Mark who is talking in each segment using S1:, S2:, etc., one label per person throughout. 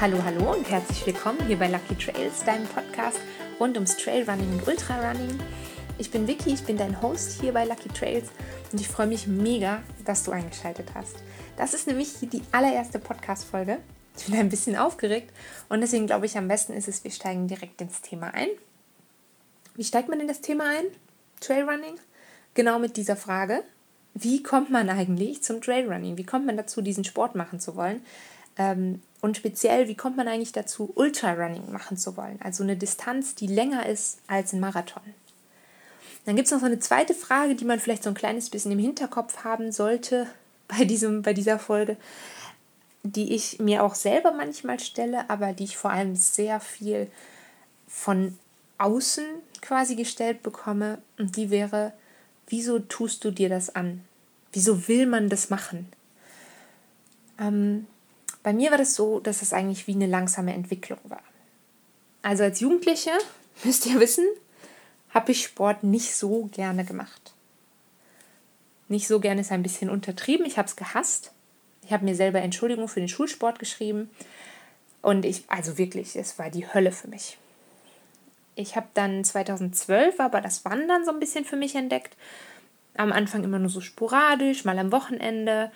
S1: Hallo, hallo und herzlich willkommen hier bei Lucky Trails, deinem Podcast rund ums Trailrunning und Ultrarunning. Ich bin Vicky, ich bin dein Host hier bei Lucky Trails und ich freue mich mega, dass du eingeschaltet hast. Das ist nämlich die allererste Podcast-Folge. Ich bin ein bisschen aufgeregt und deswegen glaube ich, am besten ist es, wir steigen direkt ins Thema ein. Wie steigt man in das Thema ein? Trailrunning? Genau mit dieser Frage. Wie kommt man eigentlich zum Trailrunning? Wie kommt man dazu, diesen Sport machen zu wollen? Ähm, und speziell, wie kommt man eigentlich dazu, Ultrarunning machen zu wollen? Also eine Distanz, die länger ist als ein Marathon. Dann gibt es noch so eine zweite Frage, die man vielleicht so ein kleines bisschen im Hinterkopf haben sollte bei, diesem, bei dieser Folge, die ich mir auch selber manchmal stelle, aber die ich vor allem sehr viel von außen quasi gestellt bekomme. Und die wäre, wieso tust du dir das an? Wieso will man das machen? Ähm, bei mir war das so, dass es eigentlich wie eine langsame Entwicklung war. Also als Jugendliche, müsst ihr wissen, habe ich Sport nicht so gerne gemacht. Nicht so gerne ist ein bisschen untertrieben. Ich habe es gehasst. Ich habe mir selber Entschuldigung für den Schulsport geschrieben. Und ich, also wirklich, es war die Hölle für mich. Ich habe dann 2012 aber das Wandern so ein bisschen für mich entdeckt am Anfang immer nur so sporadisch, mal am Wochenende.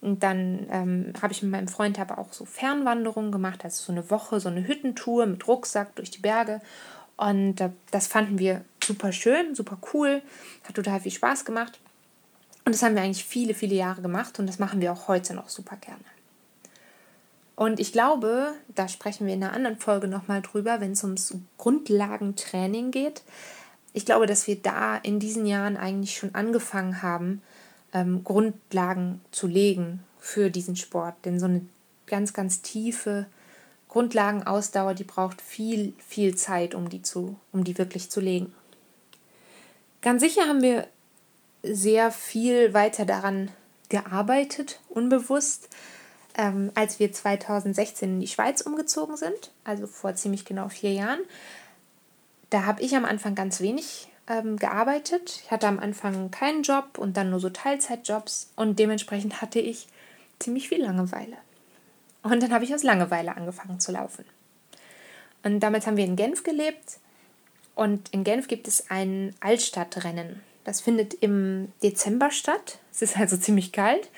S1: Und dann ähm, habe ich mit meinem Freund aber auch so Fernwanderungen gemacht, also so eine Woche, so eine Hüttentour mit Rucksack durch die Berge. Und äh, das fanden wir super schön, super cool, hat total viel Spaß gemacht. Und das haben wir eigentlich viele, viele Jahre gemacht und das machen wir auch heute noch super gerne. Und ich glaube, da sprechen wir in einer anderen Folge nochmal drüber, wenn es ums Grundlagentraining geht, ich glaube, dass wir da in diesen Jahren eigentlich schon angefangen haben, ähm, Grundlagen zu legen für diesen Sport. Denn so eine ganz, ganz tiefe Grundlagenausdauer, die braucht viel, viel Zeit, um die, zu, um die wirklich zu legen. Ganz sicher haben wir sehr viel weiter daran gearbeitet, unbewusst, ähm, als wir 2016 in die Schweiz umgezogen sind, also vor ziemlich genau vier Jahren. Da habe ich am Anfang ganz wenig ähm, gearbeitet. Ich hatte am Anfang keinen Job und dann nur so Teilzeitjobs und dementsprechend hatte ich ziemlich viel Langeweile. Und dann habe ich aus Langeweile angefangen zu laufen. Und damals haben wir in Genf gelebt und in Genf gibt es ein Altstadtrennen. Das findet im Dezember statt. Es ist also ziemlich kalt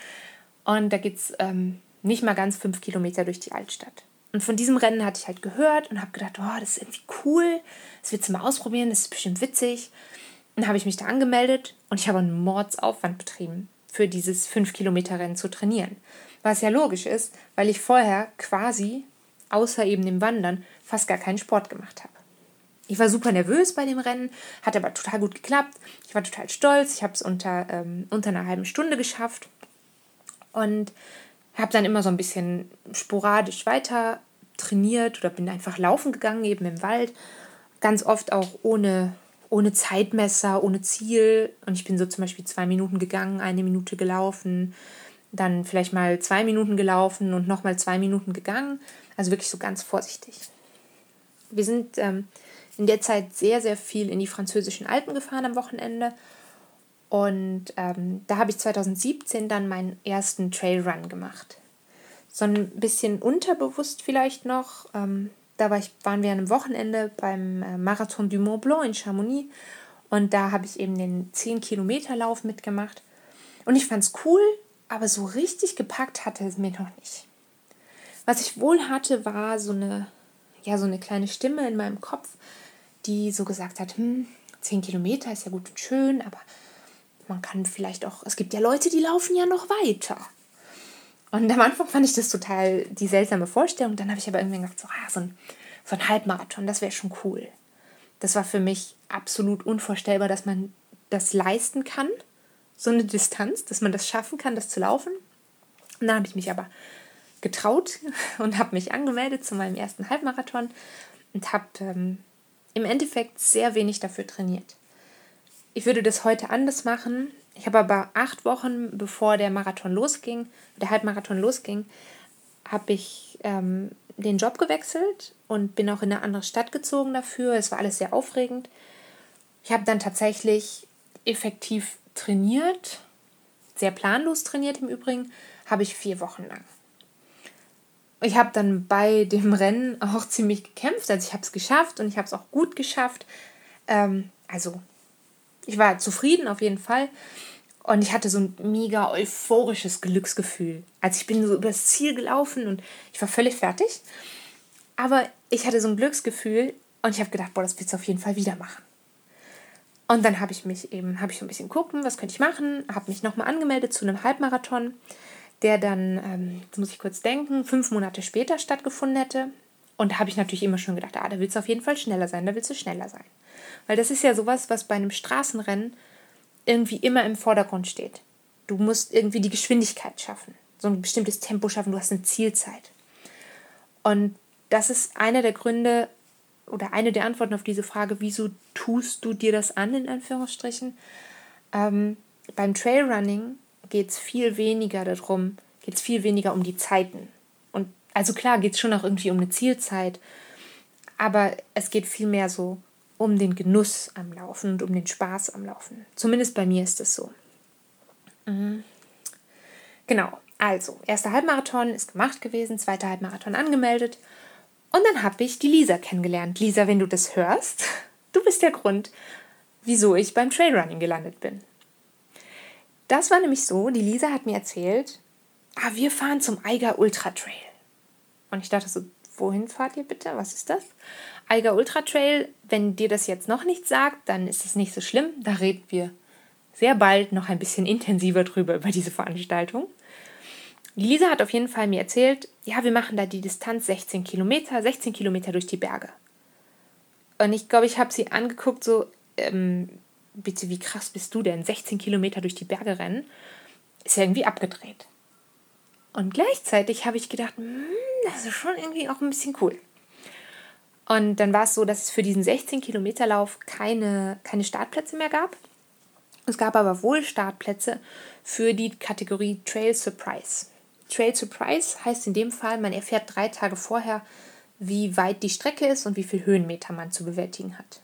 S1: und da geht es ähm, nicht mal ganz fünf Kilometer durch die Altstadt. Und von diesem Rennen hatte ich halt gehört und habe gedacht, oh, das ist irgendwie cool, das willst du mal ausprobieren, das ist bestimmt witzig. Und dann habe ich mich da angemeldet und ich habe einen Mordsaufwand betrieben, für dieses 5-Kilometer-Rennen zu trainieren. Was ja logisch ist, weil ich vorher quasi, außer eben dem Wandern, fast gar keinen Sport gemacht habe. Ich war super nervös bei dem Rennen, hat aber total gut geklappt. Ich war total stolz. Ich habe es unter, ähm, unter einer halben Stunde geschafft. Und habe dann immer so ein bisschen sporadisch weiter trainiert oder bin einfach laufen gegangen, eben im Wald. Ganz oft auch ohne, ohne Zeitmesser, ohne Ziel. Und ich bin so zum Beispiel zwei Minuten gegangen, eine Minute gelaufen, dann vielleicht mal zwei Minuten gelaufen und nochmal zwei Minuten gegangen. Also wirklich so ganz vorsichtig. Wir sind ähm, in der Zeit sehr, sehr viel in die französischen Alpen gefahren am Wochenende und ähm, da habe ich 2017 dann meinen ersten Trailrun gemacht. So ein bisschen unterbewusst vielleicht noch. Ähm, da war ich, waren wir an einem Wochenende beim äh, Marathon du Mont Blanc in Chamonix. Und da habe ich eben den 10-Kilometer-Lauf mitgemacht. Und ich fand es cool, aber so richtig gepackt hatte es mir noch nicht. Was ich wohl hatte, war so eine, ja, so eine kleine Stimme in meinem Kopf, die so gesagt hat, hm, 10 Kilometer ist ja gut und schön, aber man kann vielleicht auch, es gibt ja Leute, die laufen ja noch weiter. Und am Anfang fand ich das total die seltsame Vorstellung. Dann habe ich aber irgendwie gedacht, so, ah, so, ein, so ein Halbmarathon, das wäre schon cool. Das war für mich absolut unvorstellbar, dass man das leisten kann, so eine Distanz, dass man das schaffen kann, das zu laufen. Und dann habe ich mich aber getraut und habe mich angemeldet zu meinem ersten Halbmarathon und habe ähm, im Endeffekt sehr wenig dafür trainiert. Ich würde das heute anders machen. Ich habe aber acht Wochen, bevor der Marathon losging, der Halbmarathon losging, habe ich ähm, den Job gewechselt und bin auch in eine andere Stadt gezogen dafür. Es war alles sehr aufregend. Ich habe dann tatsächlich effektiv trainiert, sehr planlos trainiert im Übrigen, habe ich vier Wochen lang. ich habe dann bei dem Rennen auch ziemlich gekämpft. Also ich habe es geschafft und ich habe es auch gut geschafft. Ähm, also ich war zufrieden auf jeden Fall. Und ich hatte so ein mega euphorisches Glücksgefühl. Also ich bin so übers Ziel gelaufen und ich war völlig fertig. Aber ich hatte so ein Glücksgefühl und ich habe gedacht, boah, das willst du auf jeden Fall wieder machen. Und dann habe ich mich eben, habe ich so ein bisschen gucken, was könnte ich machen, habe mich nochmal angemeldet zu einem Halbmarathon, der dann, ähm, jetzt muss ich kurz denken, fünf Monate später stattgefunden hätte. Und da habe ich natürlich immer schon gedacht, ah, da willst du auf jeden Fall schneller sein, da willst du schneller sein. Weil das ist ja sowas, was bei einem Straßenrennen irgendwie immer im Vordergrund steht. Du musst irgendwie die Geschwindigkeit schaffen, so ein bestimmtes Tempo schaffen, du hast eine Zielzeit. Und das ist einer der Gründe oder eine der Antworten auf diese Frage, wieso tust du dir das an, in Anführungsstrichen. Ähm, beim Trailrunning geht es viel weniger darum, geht es viel weniger um die Zeiten. Und also klar geht es schon auch irgendwie um eine Zielzeit, aber es geht viel mehr so um den Genuss am Laufen und um den Spaß am Laufen. Zumindest bei mir ist es so. Mhm. Genau, also, erster Halbmarathon ist gemacht gewesen, zweiter Halbmarathon angemeldet. Und dann habe ich die Lisa kennengelernt. Lisa, wenn du das hörst, du bist der Grund, wieso ich beim Trailrunning gelandet bin. Das war nämlich so, die Lisa hat mir erzählt, ah, wir fahren zum Eiger Ultra Trail. Und ich dachte so, wohin fahrt ihr bitte? Was ist das? Eiger Ultra Trail, wenn dir das jetzt noch nicht sagt, dann ist es nicht so schlimm. Da reden wir sehr bald noch ein bisschen intensiver drüber über diese Veranstaltung. Lisa hat auf jeden Fall mir erzählt, ja, wir machen da die Distanz 16 Kilometer, 16 Kilometer durch die Berge. Und ich glaube, ich habe sie angeguckt, so, ähm, bitte, wie krass bist du denn? 16 Kilometer durch die Berge rennen? Ist ja irgendwie abgedreht. Und gleichzeitig habe ich gedacht, hm, das ist schon irgendwie auch ein bisschen cool. Und dann war es so, dass es für diesen 16 Kilometer Lauf keine, keine Startplätze mehr gab. Es gab aber wohl Startplätze für die Kategorie Trail Surprise. Trail Surprise heißt in dem Fall, man erfährt drei Tage vorher, wie weit die Strecke ist und wie viel Höhenmeter man zu bewältigen hat.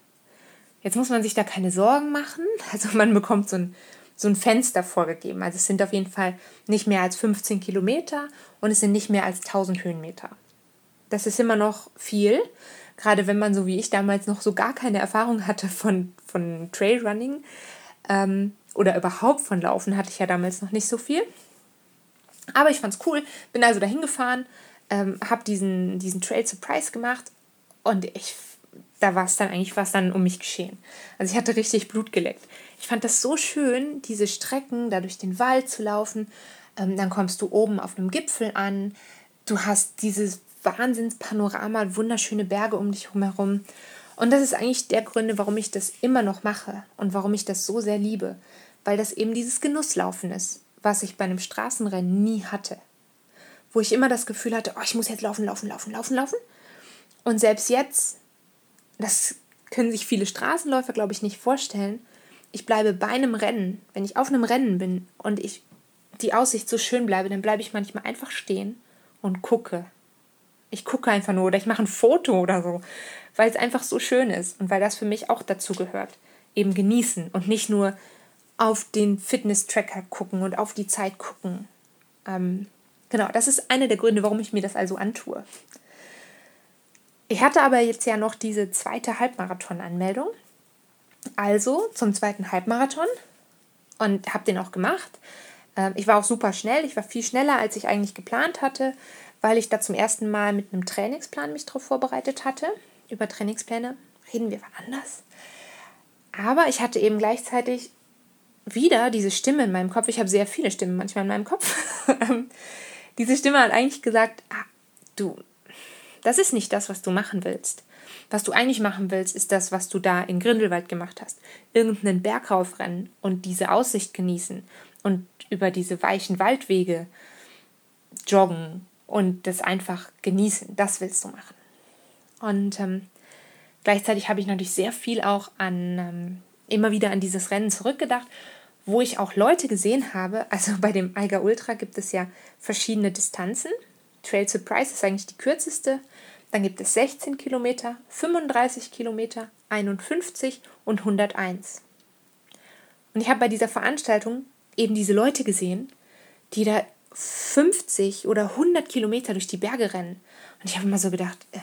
S1: Jetzt muss man sich da keine Sorgen machen. Also man bekommt so ein, so ein Fenster vorgegeben. Also es sind auf jeden Fall nicht mehr als 15 Kilometer und es sind nicht mehr als 1000 Höhenmeter. Das ist immer noch viel, gerade wenn man so wie ich damals noch so gar keine Erfahrung hatte von, von Trailrunning ähm, oder überhaupt von Laufen, hatte ich ja damals noch nicht so viel. Aber ich fand es cool, bin also dahin gefahren, ähm, habe diesen, diesen Trail Surprise gemacht und ich, da war es dann eigentlich was dann um mich geschehen. Also ich hatte richtig Blut geleckt. Ich fand das so schön, diese Strecken da durch den Wald zu laufen. Ähm, dann kommst du oben auf einem Gipfel an. Du hast dieses Wahnsinnspanorama, wunderschöne Berge um dich herum. Und das ist eigentlich der Gründe, warum ich das immer noch mache und warum ich das so sehr liebe, weil das eben dieses Genusslaufen ist, was ich bei einem Straßenrennen nie hatte. Wo ich immer das Gefühl hatte, oh, ich muss jetzt laufen, laufen, laufen, laufen, laufen. Und selbst jetzt, das können sich viele Straßenläufer, glaube ich, nicht vorstellen, ich bleibe bei einem Rennen, wenn ich auf einem Rennen bin und ich die Aussicht so schön bleibe, dann bleibe ich manchmal einfach stehen und gucke ich gucke einfach nur oder ich mache ein Foto oder so, weil es einfach so schön ist und weil das für mich auch dazu gehört. Eben genießen und nicht nur auf den Fitness-Tracker gucken und auf die Zeit gucken. Ähm, genau, das ist einer der Gründe, warum ich mir das also antue. Ich hatte aber jetzt ja noch diese zweite Halbmarathon-Anmeldung. Also zum zweiten Halbmarathon und habe den auch gemacht. Ähm, ich war auch super schnell. Ich war viel schneller, als ich eigentlich geplant hatte weil ich da zum ersten Mal mit einem Trainingsplan mich darauf vorbereitet hatte. Über Trainingspläne reden wir anders. Aber ich hatte eben gleichzeitig wieder diese Stimme in meinem Kopf. Ich habe sehr viele Stimmen manchmal in meinem Kopf. diese Stimme hat eigentlich gesagt, ah, du, das ist nicht das, was du machen willst. Was du eigentlich machen willst, ist das, was du da in Grindelwald gemacht hast. Irgendeinen Berg raufrennen und diese Aussicht genießen und über diese weichen Waldwege joggen und das einfach genießen. Das willst du machen. Und ähm, gleichzeitig habe ich natürlich sehr viel auch an ähm, immer wieder an dieses Rennen zurückgedacht, wo ich auch Leute gesehen habe. Also bei dem Eiger Ultra gibt es ja verschiedene Distanzen. Trail Surprise ist eigentlich die kürzeste. Dann gibt es 16 Kilometer, 35 Kilometer, 51 und 101. Und ich habe bei dieser Veranstaltung eben diese Leute gesehen, die da 50 oder 100 Kilometer durch die Berge rennen. Und ich habe immer so gedacht, äh,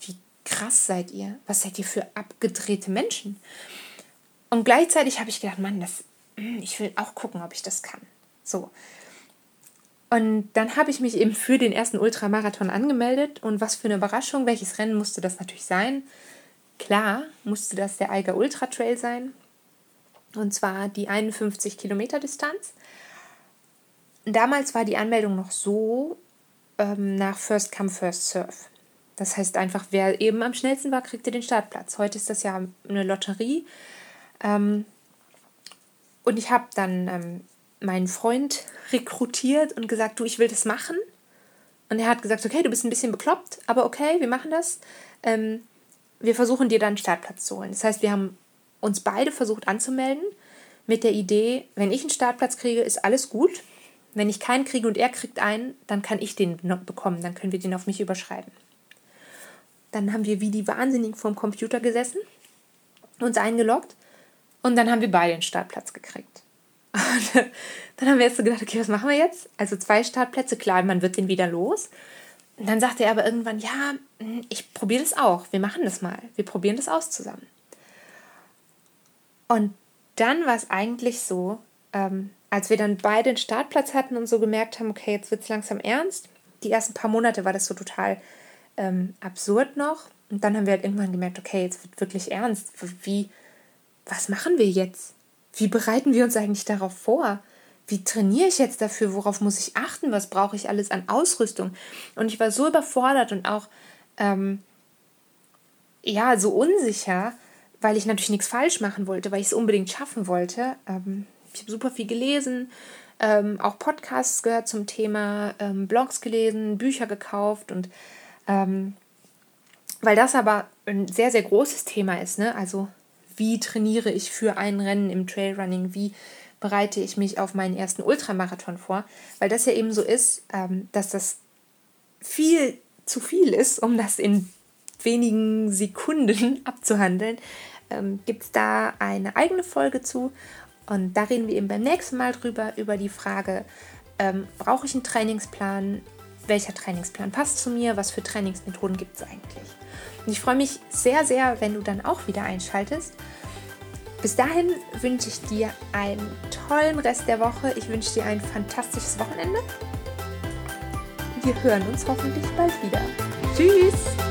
S1: wie krass seid ihr? Was seid ihr für abgedrehte Menschen? Und gleichzeitig habe ich gedacht, Mann, das, hm, ich will auch gucken, ob ich das kann. So. Und dann habe ich mich eben für den ersten Ultramarathon angemeldet. Und was für eine Überraschung, welches Rennen musste das natürlich sein? Klar, musste das der Eiger Ultra Trail sein. Und zwar die 51 Kilometer Distanz. Damals war die Anmeldung noch so ähm, nach First Come, First Serve. Das heißt einfach, wer eben am schnellsten war, kriegte den Startplatz. Heute ist das ja eine Lotterie. Ähm, und ich habe dann ähm, meinen Freund rekrutiert und gesagt, du, ich will das machen. Und er hat gesagt, okay, du bist ein bisschen bekloppt, aber okay, wir machen das. Ähm, wir versuchen dir dann einen Startplatz zu holen. Das heißt, wir haben uns beide versucht anzumelden mit der Idee, wenn ich einen Startplatz kriege, ist alles gut. Wenn ich keinen kriege und er kriegt einen, dann kann ich den noch bekommen, dann können wir den auf mich überschreiben. Dann haben wir wie die Wahnsinnigen vorm Computer gesessen, uns eingeloggt und dann haben wir beide einen Startplatz gekriegt. Und dann haben wir jetzt so gedacht, okay, was machen wir jetzt? Also zwei Startplätze, klar, man wird den wieder los. Und dann sagte er aber irgendwann, ja, ich probiere das auch. Wir machen das mal. Wir probieren das aus zusammen. Und dann war es eigentlich so, ähm, als wir dann beide den Startplatz hatten und so gemerkt haben, okay, jetzt wird es langsam ernst. Die ersten paar Monate war das so total ähm, absurd noch. Und dann haben wir halt irgendwann gemerkt, okay, jetzt wird wirklich ernst. Wie, was machen wir jetzt? Wie bereiten wir uns eigentlich darauf vor? Wie trainiere ich jetzt dafür? Worauf muss ich achten? Was brauche ich alles an Ausrüstung? Und ich war so überfordert und auch ähm, ja so unsicher, weil ich natürlich nichts falsch machen wollte, weil ich es unbedingt schaffen wollte. Ähm, ich habe super viel gelesen, ähm, auch Podcasts gehört zum Thema, ähm, Blogs gelesen, Bücher gekauft und ähm, weil das aber ein sehr, sehr großes Thema ist, ne? Also wie trainiere ich für ein Rennen im Trailrunning, wie bereite ich mich auf meinen ersten Ultramarathon vor, weil das ja eben so ist, ähm, dass das viel zu viel ist, um das in wenigen Sekunden abzuhandeln, ähm, gibt es da eine eigene Folge zu. Und da reden wir eben beim nächsten Mal drüber, über die Frage, ähm, brauche ich einen Trainingsplan? Welcher Trainingsplan passt zu mir? Was für Trainingsmethoden gibt es eigentlich? Und ich freue mich sehr, sehr, wenn du dann auch wieder einschaltest. Bis dahin wünsche ich dir einen tollen Rest der Woche. Ich wünsche dir ein fantastisches Wochenende. Wir hören uns hoffentlich bald wieder. Tschüss!